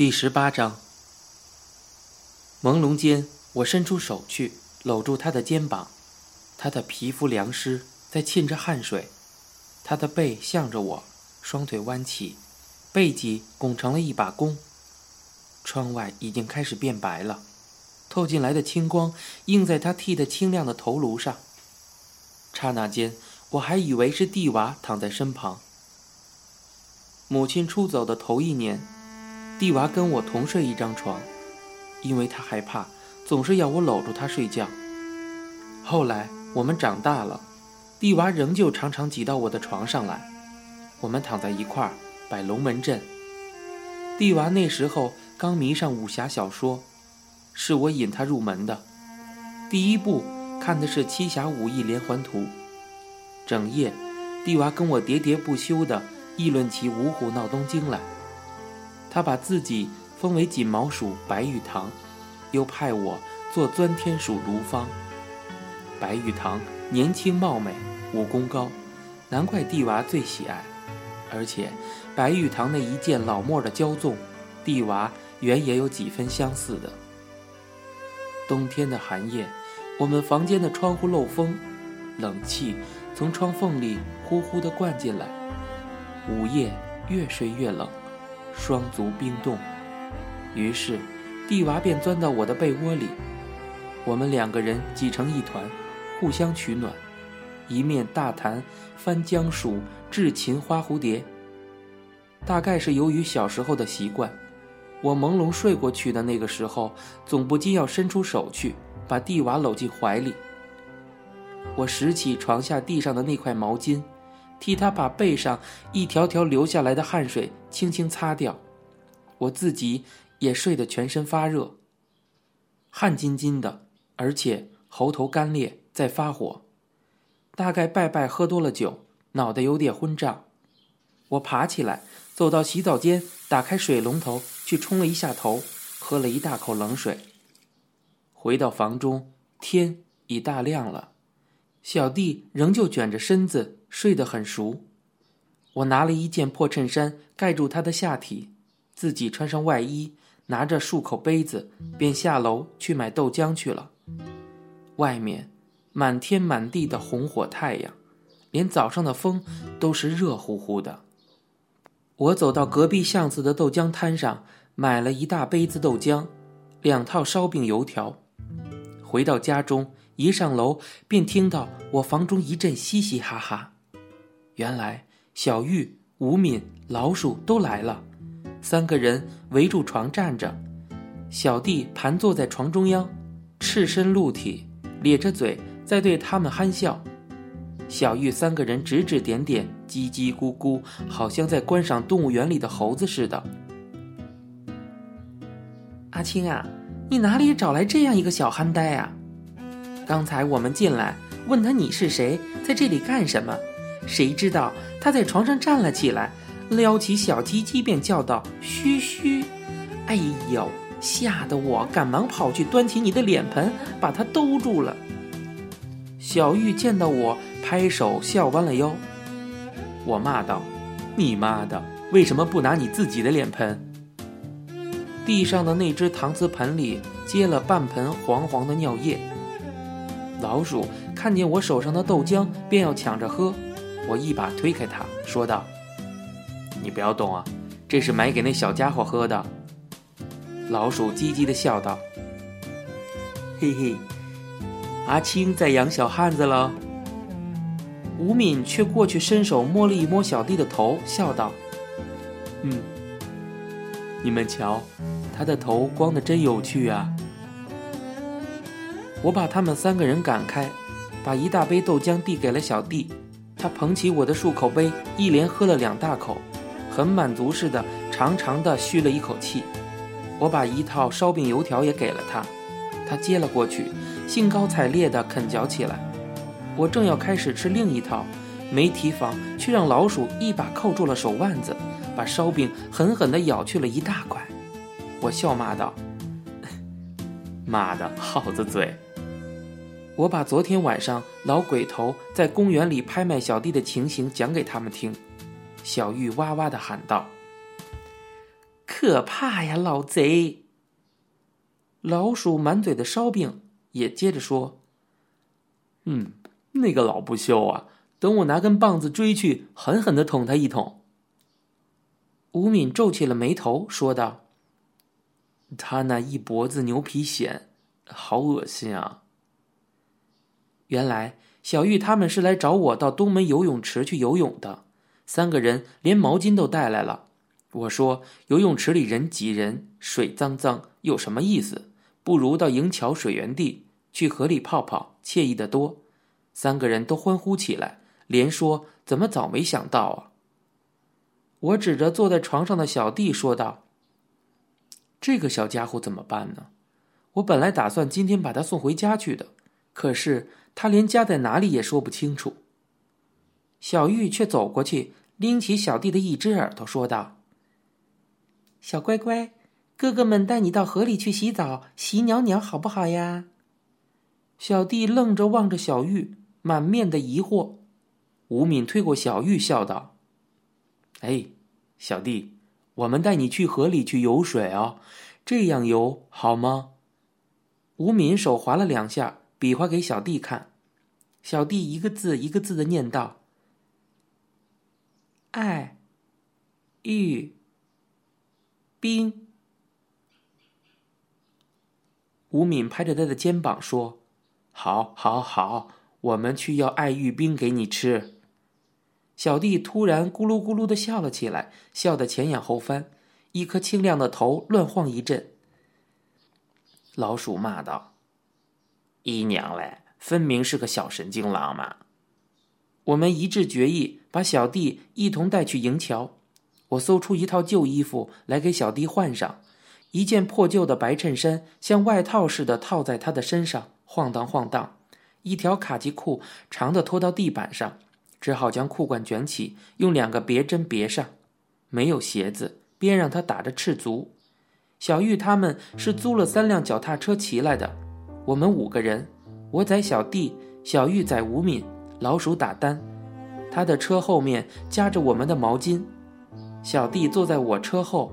第十八章。朦胧间，我伸出手去搂住他的肩膀，他的皮肤凉湿，在沁着汗水，他的背向着我，双腿弯起，背脊拱成了一把弓。窗外已经开始变白了，透进来的青光映在他剃得清亮的头颅上。刹那间，我还以为是蒂娃躺在身旁。母亲出走的头一年。蒂娃跟我同睡一张床，因为他害怕，总是要我搂住他睡觉。后来我们长大了，蒂娃仍旧常常挤到我的床上来，我们躺在一块儿摆龙门阵。蒂娃那时候刚迷上武侠小说，是我引他入门的。第一部看的是《七侠五义连环图》，整夜，蒂娃跟我喋喋不休地议论起《五虎闹东京》来。他把自己封为锦毛鼠白玉堂，又派我做钻天鼠卢芳。白玉堂年轻貌美，武功高，难怪帝娃最喜爱。而且，白玉堂那一件老墨的骄纵，帝娃原也有几分相似的。冬天的寒夜，我们房间的窗户漏风，冷气从窗缝里呼呼地灌进来，午夜越睡越冷。双足冰冻，于是蒂娃便钻到我的被窝里，我们两个人挤成一团，互相取暖，一面大谈翻江鼠、制琴花蝴蝶。大概是由于小时候的习惯，我朦胧睡过去的那个时候，总不禁要伸出手去把蒂娃搂进怀里。我拾起床下地上的那块毛巾。替他把背上一条条流下来的汗水轻轻擦掉，我自己也睡得全身发热，汗津津的，而且喉头干裂，在发火。大概拜拜喝多了酒，脑袋有点昏胀。我爬起来，走到洗澡间，打开水龙头去冲了一下头，喝了一大口冷水。回到房中，天已大亮了，小弟仍旧卷着身子。睡得很熟，我拿了一件破衬衫盖住他的下体，自己穿上外衣，拿着漱口杯子，便下楼去买豆浆去了。外面满天满地的红火太阳，连早上的风都是热乎乎的。我走到隔壁巷子的豆浆摊上，买了一大杯子豆浆，两套烧饼油条。回到家中，一上楼便听到我房中一阵嘻嘻哈哈。原来小玉、吴敏、老鼠都来了，三个人围住床站着，小弟盘坐在床中央，赤身露体，咧着嘴在对他们憨笑。小玉三个人指指点点，叽叽咕咕，好像在观赏动物园里的猴子似的。阿青啊，你哪里找来这样一个小憨呆啊？刚才我们进来问他你是谁，在这里干什么？谁知道他在床上站了起来，撩起小鸡鸡便叫道：“嘘嘘！”哎呦，吓得我赶忙跑去端起你的脸盆，把它兜住了。小玉见到我，拍手笑弯了腰。我骂道：“你妈的，为什么不拿你自己的脸盆？”地上的那只搪瓷盆里接了半盆黄黄的尿液。老鼠看见我手上的豆浆，便要抢着喝。我一把推开他，说道：“你不要动啊，这是买给那小家伙喝的。”老鼠唧唧的笑道：“嘿嘿，阿青在养小汉子了。”吴敏却过去伸手摸了一摸小弟的头，笑道：“嗯，你们瞧，他的头光的真有趣啊。”我把他们三个人赶开，把一大杯豆浆递给了小弟。他捧起我的漱口杯，一连喝了两大口，很满足似的，长长的吁了一口气。我把一套烧饼油条也给了他，他接了过去，兴高采烈地啃嚼起来。我正要开始吃另一套，没提防，却让老鼠一把扣住了手腕子，把烧饼狠狠地咬去了一大块。我笑骂道：“ 妈的，耗子嘴！”我把昨天晚上老鬼头在公园里拍卖小弟的情形讲给他们听，小玉哇哇的喊道：“可怕呀，老贼！老鼠满嘴的烧饼，也接着说：“嗯，那个老不休啊，等我拿根棒子追去，狠狠的捅他一捅。”吴敏皱起了眉头，说道：“他那一脖子牛皮癣，好恶心啊！”原来小玉他们是来找我到东门游泳池去游泳的，三个人连毛巾都带来了。我说：“游泳池里人挤人，水脏脏，有什么意思？不如到营桥水源地去河里泡泡，惬意的多。”三个人都欢呼起来，连说：“怎么早没想到啊！”我指着坐在床上的小弟说道：“这个小家伙怎么办呢？我本来打算今天把他送回家去的，可是他连家在哪里也说不清楚。”小玉却走过去，拎起小弟的一只耳朵，说道：“小乖乖，哥哥们带你到河里去洗澡，洗鸟鸟，好不好呀？”小弟愣着望着小玉，满面的疑惑。吴敏推过小玉，笑道。哎，小弟，我们带你去河里去游水哦，这样游好吗？吴敏手划了两下，比划给小弟看。小弟一个字一个字的念道：“爱，玉，冰。”吴敏拍着他的肩膀说：“好，好，好，我们去要爱玉冰给你吃。”小弟突然咕噜咕噜的笑了起来，笑得前仰后翻，一颗清亮的头乱晃一阵。老鼠骂道：“姨娘嘞，分明是个小神经郎嘛！”我们一致决议把小弟一同带去营桥。我搜出一套旧衣服来给小弟换上，一件破旧的白衬衫像外套似的套在他的身上，晃荡晃荡；一条卡其裤长的拖到地板上。只好将裤管卷起，用两个别针别上。没有鞋子，便让他打着赤足。小玉他们是租了三辆脚踏车骑来的。我们五个人，我载小弟，小玉载吴敏，老鼠打单。他的车后面夹着我们的毛巾。小弟坐在我车后，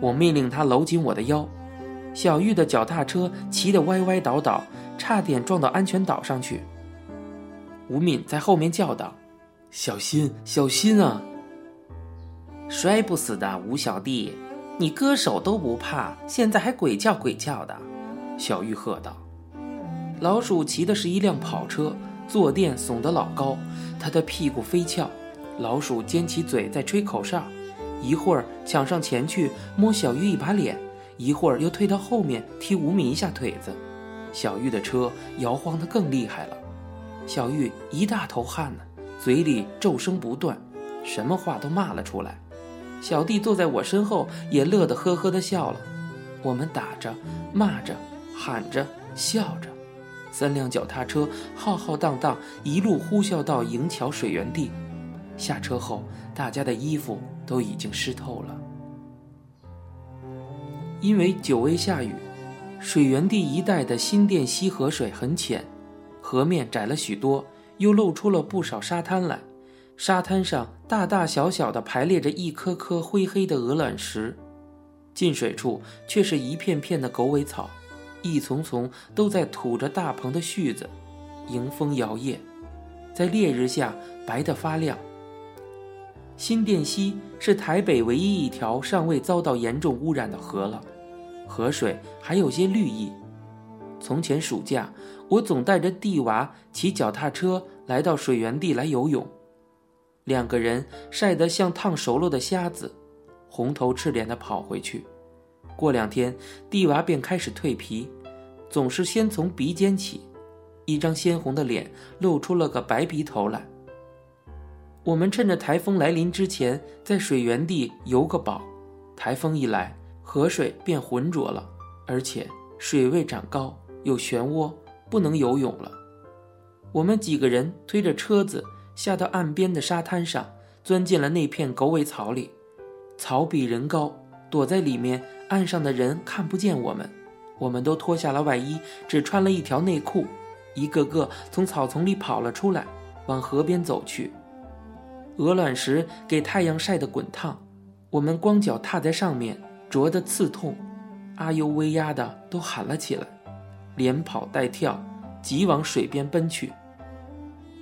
我命令他搂紧我的腰。小玉的脚踏车骑得歪歪倒倒，差点撞到安全岛上去。吴敏在后面叫道。小心，小心啊！摔不死的，吴小弟，你割手都不怕，现在还鬼叫鬼叫的。小玉喝道：“老鼠骑的是一辆跑车，坐垫耸得老高，他的屁股飞翘。老鼠尖起嘴在吹口哨，一会儿抢上前去摸小玉一把脸，一会儿又退到后面踢吴敏一下腿子。小玉的车摇晃得更厉害了，小玉一大头汗呢。”嘴里咒声不断，什么话都骂了出来。小弟坐在我身后，也乐得呵呵的笑了。我们打着、骂着、喊着、笑着，三辆脚踏车浩浩荡荡一路呼啸到营桥水源地。下车后，大家的衣服都已经湿透了。因为久未下雨，水源地一带的新店溪河水很浅，河面窄了许多。又露出了不少沙滩来，沙滩上大大小小的排列着一颗颗灰黑的鹅卵石，进水处却是一片片的狗尾草，一丛丛都在吐着大蓬的絮子，迎风摇曳，在烈日下白得发亮。新店溪是台北唯一一条尚未遭到严重污染的河了，河水还有些绿意。从前暑假。我总带着弟娃骑脚踏车来到水源地来游泳，两个人晒得像烫熟了的虾子，红头赤脸的跑回去。过两天，弟娃便开始蜕皮，总是先从鼻尖起，一张鲜红的脸露出了个白鼻头来。我们趁着台风来临之前，在水源地游个饱。台风一来，河水变浑浊了，而且水位涨高，有漩涡。不能游泳了，我们几个人推着车子下到岸边的沙滩上，钻进了那片狗尾草里。草比人高，躲在里面，岸上的人看不见我们。我们都脱下了外衣，只穿了一条内裤，一个个从草丛里跑了出来，往河边走去。鹅卵石给太阳晒得滚烫，我们光脚踏在上面，灼得刺痛，阿尤威压的都喊了起来，连跑带跳，急往水边奔去。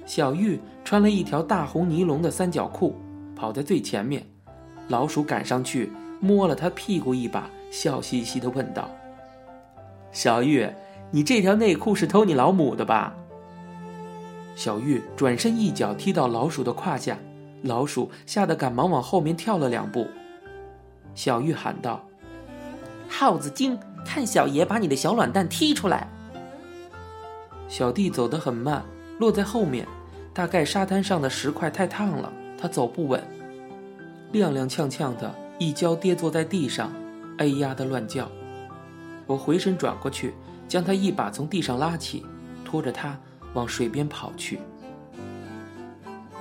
小玉穿了一条大红尼龙的三角裤，跑在最前面。老鼠赶上去摸了他屁股一把，笑嘻嘻地问道：“小玉，你这条内裤是偷你老母的吧？”小玉转身一脚踢到老鼠的胯下，老鼠吓得赶忙往后面跳了两步。小玉喊道：“耗子精，看小爷把你的小卵蛋踢出来！”小弟走得很慢。落在后面，大概沙滩上的石块太烫了，他走不稳，踉踉跄跄的一跤跌坐在地上，哎呀的乱叫。我回身转过去，将他一把从地上拉起，拖着他往水边跑去。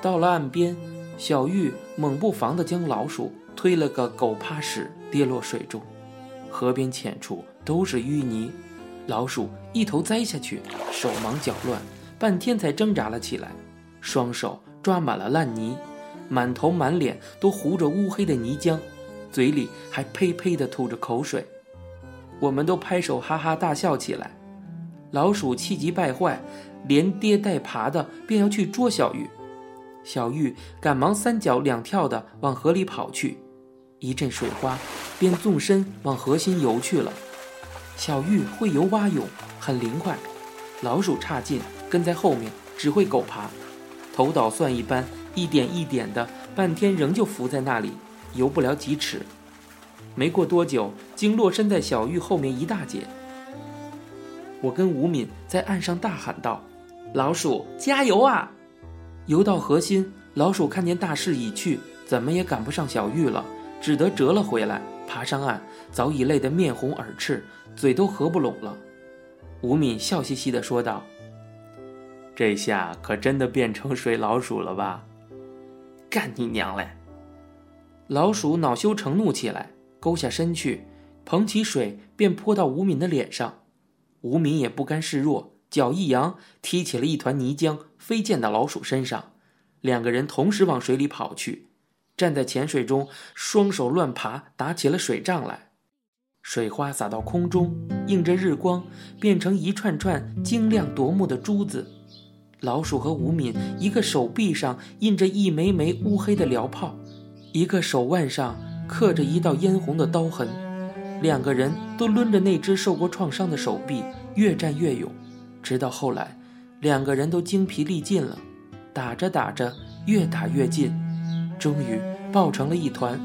到了岸边，小玉猛不防地将老鼠推了个狗趴屎，跌落水中。河边浅处都是淤泥，老鼠一头栽下去，手忙脚乱。半天才挣扎了起来，双手抓满了烂泥，满头满脸都糊着乌黑的泥浆，嘴里还呸呸地吐着口水。我们都拍手哈哈大笑起来。老鼠气急败坏，连跌带爬的便要去捉小玉。小玉赶忙三脚两跳的往河里跑去，一阵水花，便纵身往河心游去了。小玉会游蛙泳，很灵快，老鼠差劲。跟在后面只会狗爬，头捣蒜一般，一点一点的，半天仍旧浮在那里，游不了几尺。没过多久，竟落身在小玉后面一大截。我跟吴敏在岸上大喊道：“老鼠加油啊！”游到河心，老鼠看见大势已去，怎么也赶不上小玉了，只得折了回来，爬上岸，早已累得面红耳赤，嘴都合不拢了。吴敏笑嘻嘻地说道。这下可真的变成水老鼠了吧？干你娘嘞！老鼠恼羞成怒起来，勾下身去，捧起水便泼到吴敏的脸上。吴敏也不甘示弱，脚一扬，踢起了一团泥浆，飞溅到老鼠身上。两个人同时往水里跑去，站在浅水中，双手乱爬，打起了水仗来。水花洒到空中，映着日光，变成一串串晶亮夺目的珠子。老鼠和吴敏，一个手臂上印着一枚枚乌黑的燎泡，一个手腕上刻着一道嫣红的刀痕。两个人都抡着那只受过创伤的手臂，越战越勇，直到后来，两个人都精疲力尽了，打着打着，越打越近，终于抱成了一团，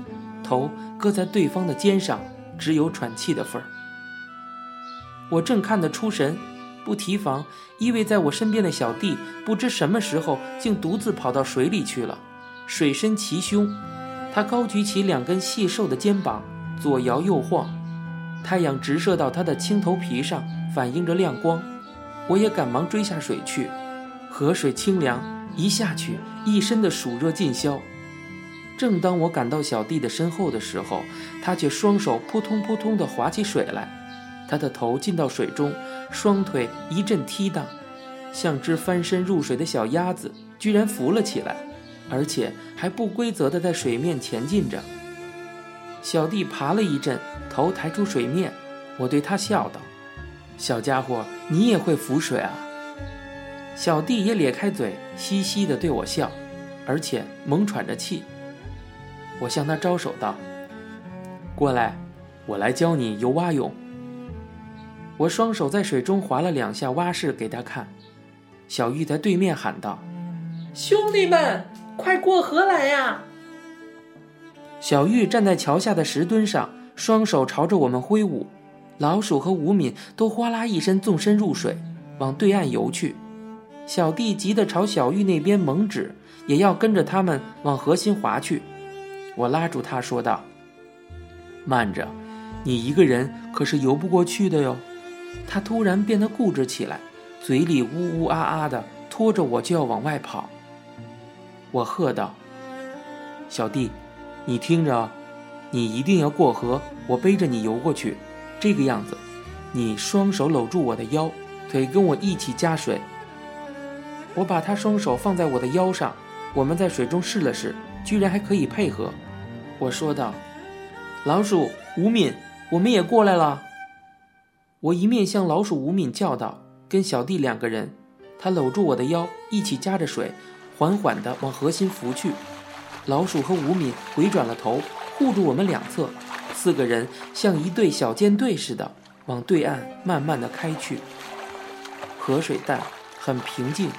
头搁在对方的肩上，只有喘气的份儿。我正看得出神。不提防，依偎在我身边的小弟不知什么时候竟独自跑到水里去了。水深其胸，他高举起两根细瘦的肩膀，左摇右晃，太阳直射到他的青头皮上，反映着亮光。我也赶忙追下水去。河水清凉，一下去，一身的暑热尽消。正当我赶到小弟的身后的时候，他却双手扑通扑通地划起水来。他的头浸到水中，双腿一阵踢荡，像只翻身入水的小鸭子，居然浮了起来，而且还不规则地在水面前进着。小弟爬了一阵，头抬出水面，我对他笑道：“小家伙，你也会浮水啊？”小弟也咧开嘴，嘻嘻地对我笑，而且猛喘着气。我向他招手道：“过来，我来教你游蛙泳。”我双手在水中划了两下蛙式给他看，小玉在对面喊道：“兄弟们，快过河来呀！”小玉站在桥下的石墩上，双手朝着我们挥舞。老鼠和吴敏都哗啦一声纵身入水，往对岸游去。小弟急得朝小玉那边猛指，也要跟着他们往河心划去。我拉住他说道：“慢着，你一个人可是游不过去的哟。”他突然变得固执起来，嘴里呜呜啊啊的，拖着我就要往外跑。我喝道：“小弟，你听着，你一定要过河，我背着你游过去，这个样子。你双手搂住我的腰，腿跟我一起加水。”我把他双手放在我的腰上，我们在水中试了试，居然还可以配合。我说道：“老鼠，吴敏，我们也过来了。我一面向老鼠吴敏叫道，跟小弟两个人，他搂住我的腰，一起夹着水，缓缓地往河心浮去。老鼠和吴敏回转了头，护住我们两侧，四个人像一队小舰队似的往对岸慢慢地开去。河水淡，很平静，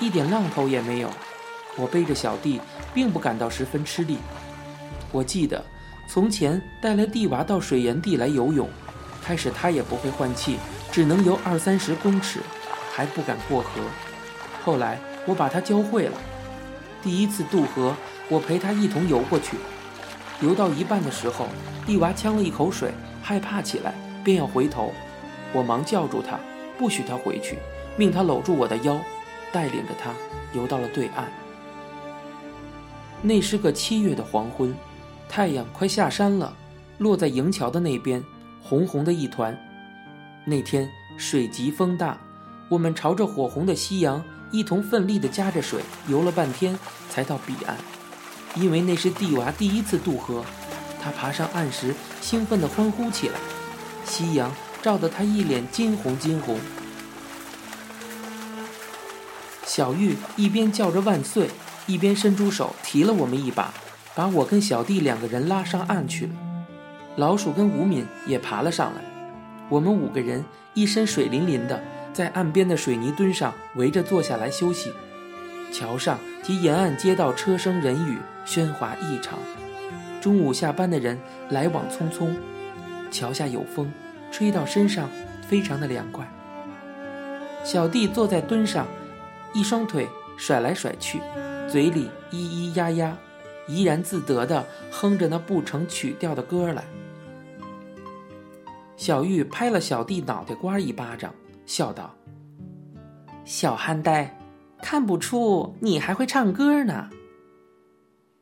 一点浪头也没有。我背着小弟，并不感到十分吃力。我记得，从前带了弟娃到水源地来游泳，开始他也不会换气，只能游二三十公尺，还不敢过河。后来我把他教会了。第一次渡河，我陪他一同游过去。游到一半的时候，丽娃呛了一口水，害怕起来，便要回头。我忙叫住他，不许他回去，命他搂住我的腰，带领着他游到了对岸。那是个七月的黄昏，太阳快下山了，落在营桥的那边，红红的一团。那天水急风大，我们朝着火红的夕阳一同奋力地夹着水游了半天，才到彼岸。因为那是弟娃第一次渡河，他爬上岸时兴奋地欢呼起来，夕阳照得他一脸金红金红。小玉一边叫着万岁。一边伸出手提了我们一把，把我跟小弟两个人拉上岸去了。老鼠跟吴敏也爬了上来。我们五个人一身水淋淋的，在岸边的水泥墩上围着坐下来休息。桥上及沿岸街道车声人语喧哗异常。中午下班的人来往匆匆。桥下有风，吹到身上非常的凉快。小弟坐在墩上，一双腿甩来甩去。嘴里咿咿呀呀，怡然自得地哼着那不成曲调的歌来。小玉拍了小弟脑袋瓜一巴掌，笑道：“小憨呆，看不出你还会唱歌呢。”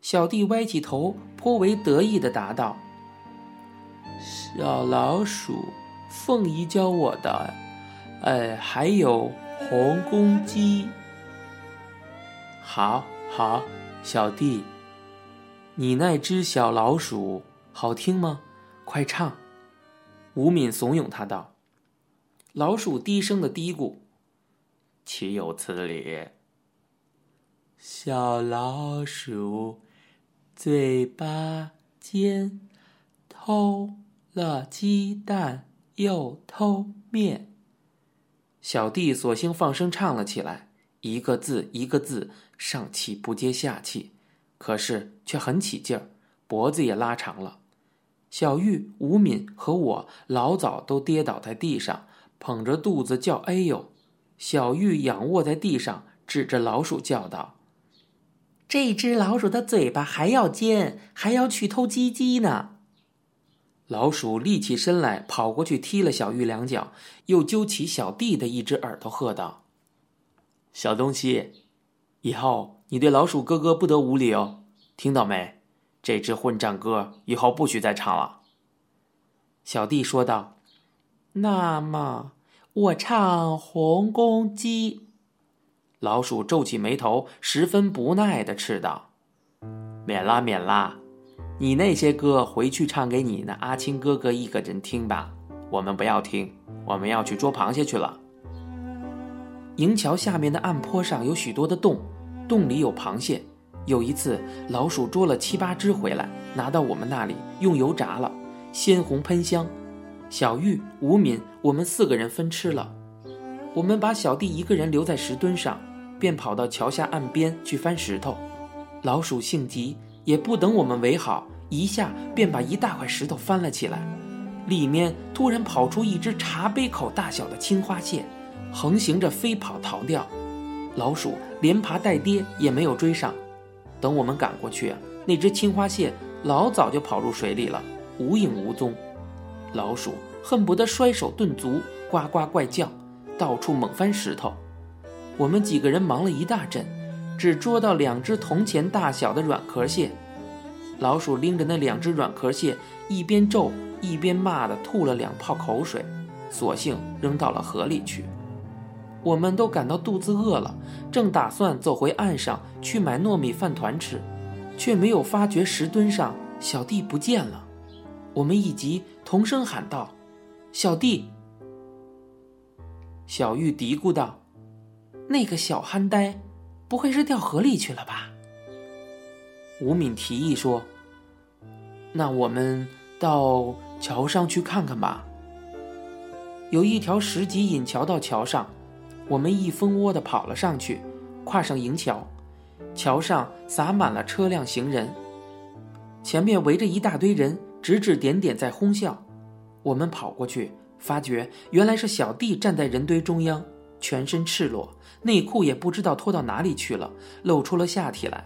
小弟歪起头，颇为得意地答道：“小老鼠，凤姨教我的，呃，还有红公鸡。”好。好，小弟，你那只小老鼠好听吗？快唱！吴敏怂恿他道。老鼠低声的嘀咕：“岂有此理！小老鼠嘴巴尖，偷了鸡蛋又偷面。”小弟索性放声唱了起来。一个字一个字，上气不接下气，可是却很起劲儿，脖子也拉长了。小玉、吴敏和我老早都跌倒在地上，捧着肚子叫：“哎呦！”小玉仰卧在地上，指着老鼠叫道：“这只老鼠的嘴巴还要尖，还要去偷鸡鸡呢！”老鼠立起身来，跑过去踢了小玉两脚，又揪起小弟的一只耳朵，喝道。小东西，以后你对老鼠哥哥不得无礼哦，听到没？这只混账歌以后不许再唱了。小弟说道：“那么我唱《红公鸡》。”老鼠皱起眉头，十分不耐的斥道：“免啦，免啦，你那些歌回去唱给你那阿青哥哥一个人听吧，我们不要听，我们要去捉螃蟹去了。”营桥下面的岸坡上有许多的洞，洞里有螃蟹。有一次，老鼠捉了七八只回来，拿到我们那里用油炸了，鲜红喷香。小玉、吴敏，我们四个人分吃了。我们把小弟一个人留在石墩上，便跑到桥下岸边去翻石头。老鼠性急，也不等我们围好，一下便把一大块石头翻了起来，里面突然跑出一只茶杯口大小的青花蟹。横行着飞跑逃掉，老鼠连爬带跌也没有追上。等我们赶过去，那只青花蟹老早就跑入水里了，无影无踪。老鼠恨不得摔手顿足，呱呱怪叫，到处猛翻石头。我们几个人忙了一大阵，只捉到两只铜钱大小的软壳蟹。老鼠拎着那两只软壳蟹，一边咒一边骂的吐了两泡口水，索性扔到了河里去。我们都感到肚子饿了，正打算走回岸上去买糯米饭团吃，却没有发觉石墩上小弟不见了。我们一急，同声喊道：“小弟！”小玉嘀咕道：“那个小憨呆，不会是掉河里去了吧？”吴敏提议说：“那我们到桥上去看看吧。有一条石级引桥到桥上，我们一蜂窝的跑了上去，跨上营桥。桥上洒满了车辆行人，前面围着一大堆人，指指点点在哄笑。我们跑过去，发觉原来是小弟站在人堆中央，全身赤裸，内裤也不知道脱到哪里去了，露出了下体来。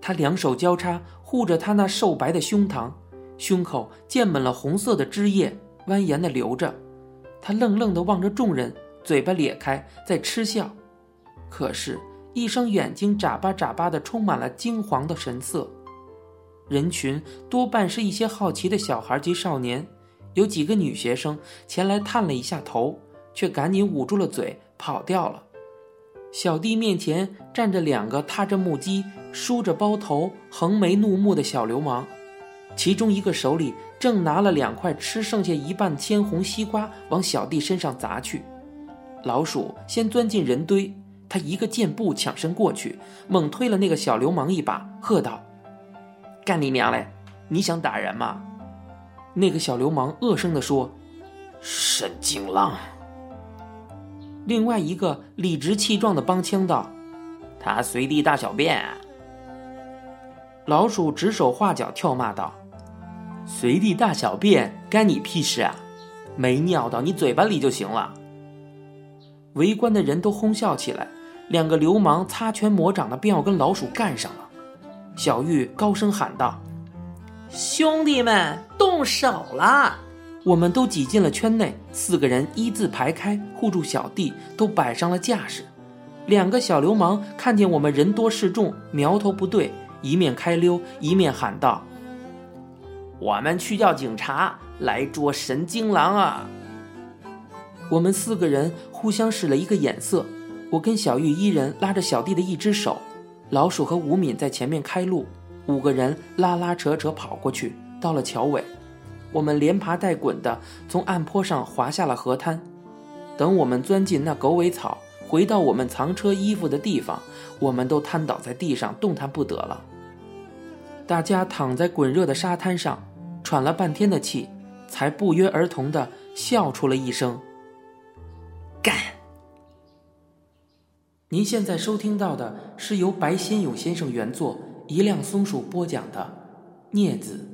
他两手交叉护着他那瘦白的胸膛，胸口溅满了红色的汁液，蜿蜒的流着。他愣愣地望着众人，嘴巴咧开在嗤笑，可是。一双眼睛眨巴眨巴的，充满了惊惶的神色。人群多半是一些好奇的小孩及少年，有几个女学生前来探了一下头，却赶紧捂住了嘴跑掉了。小弟面前站着两个踏着木屐、梳着包头、横眉怒目的小流氓，其中一个手里正拿了两块吃剩下一半鲜红西瓜往小弟身上砸去。老鼠先钻进人堆。他一个箭步抢身过去，猛推了那个小流氓一把，喝道：“干你娘嘞！你想打人吗？”那个小流氓恶声地说：“神经狼。”另外一个理直气壮的帮腔道：“他随地大小便。”老鼠指手画脚跳骂道：“随地大小便干你屁事啊！没尿到你嘴巴里就行了。”围观的人都哄笑起来。两个流氓擦拳磨掌的，便要跟老鼠干上了。小玉高声喊道：“兄弟们，动手了！”我们都挤进了圈内，四个人一字排开，护住小弟，都摆上了架势。两个小流氓看见我们人多势众，苗头不对，一面开溜，一面喊道：“我们去叫警察来捉神经狼啊！”我们四个人互相使了一个眼色。我跟小玉一人拉着小弟的一只手，老鼠和吴敏在前面开路，五个人拉拉扯扯跑过去，到了桥尾，我们连爬带滚的从岸坡上滑下了河滩。等我们钻进那狗尾草，回到我们藏车衣服的地方，我们都瘫倒在地上，动弹不得了。大家躺在滚热的沙滩上，喘了半天的气，才不约而同的笑出了一声：“干！”您现在收听到的是由白先勇先生原作、一辆松鼠播讲的《镊子》。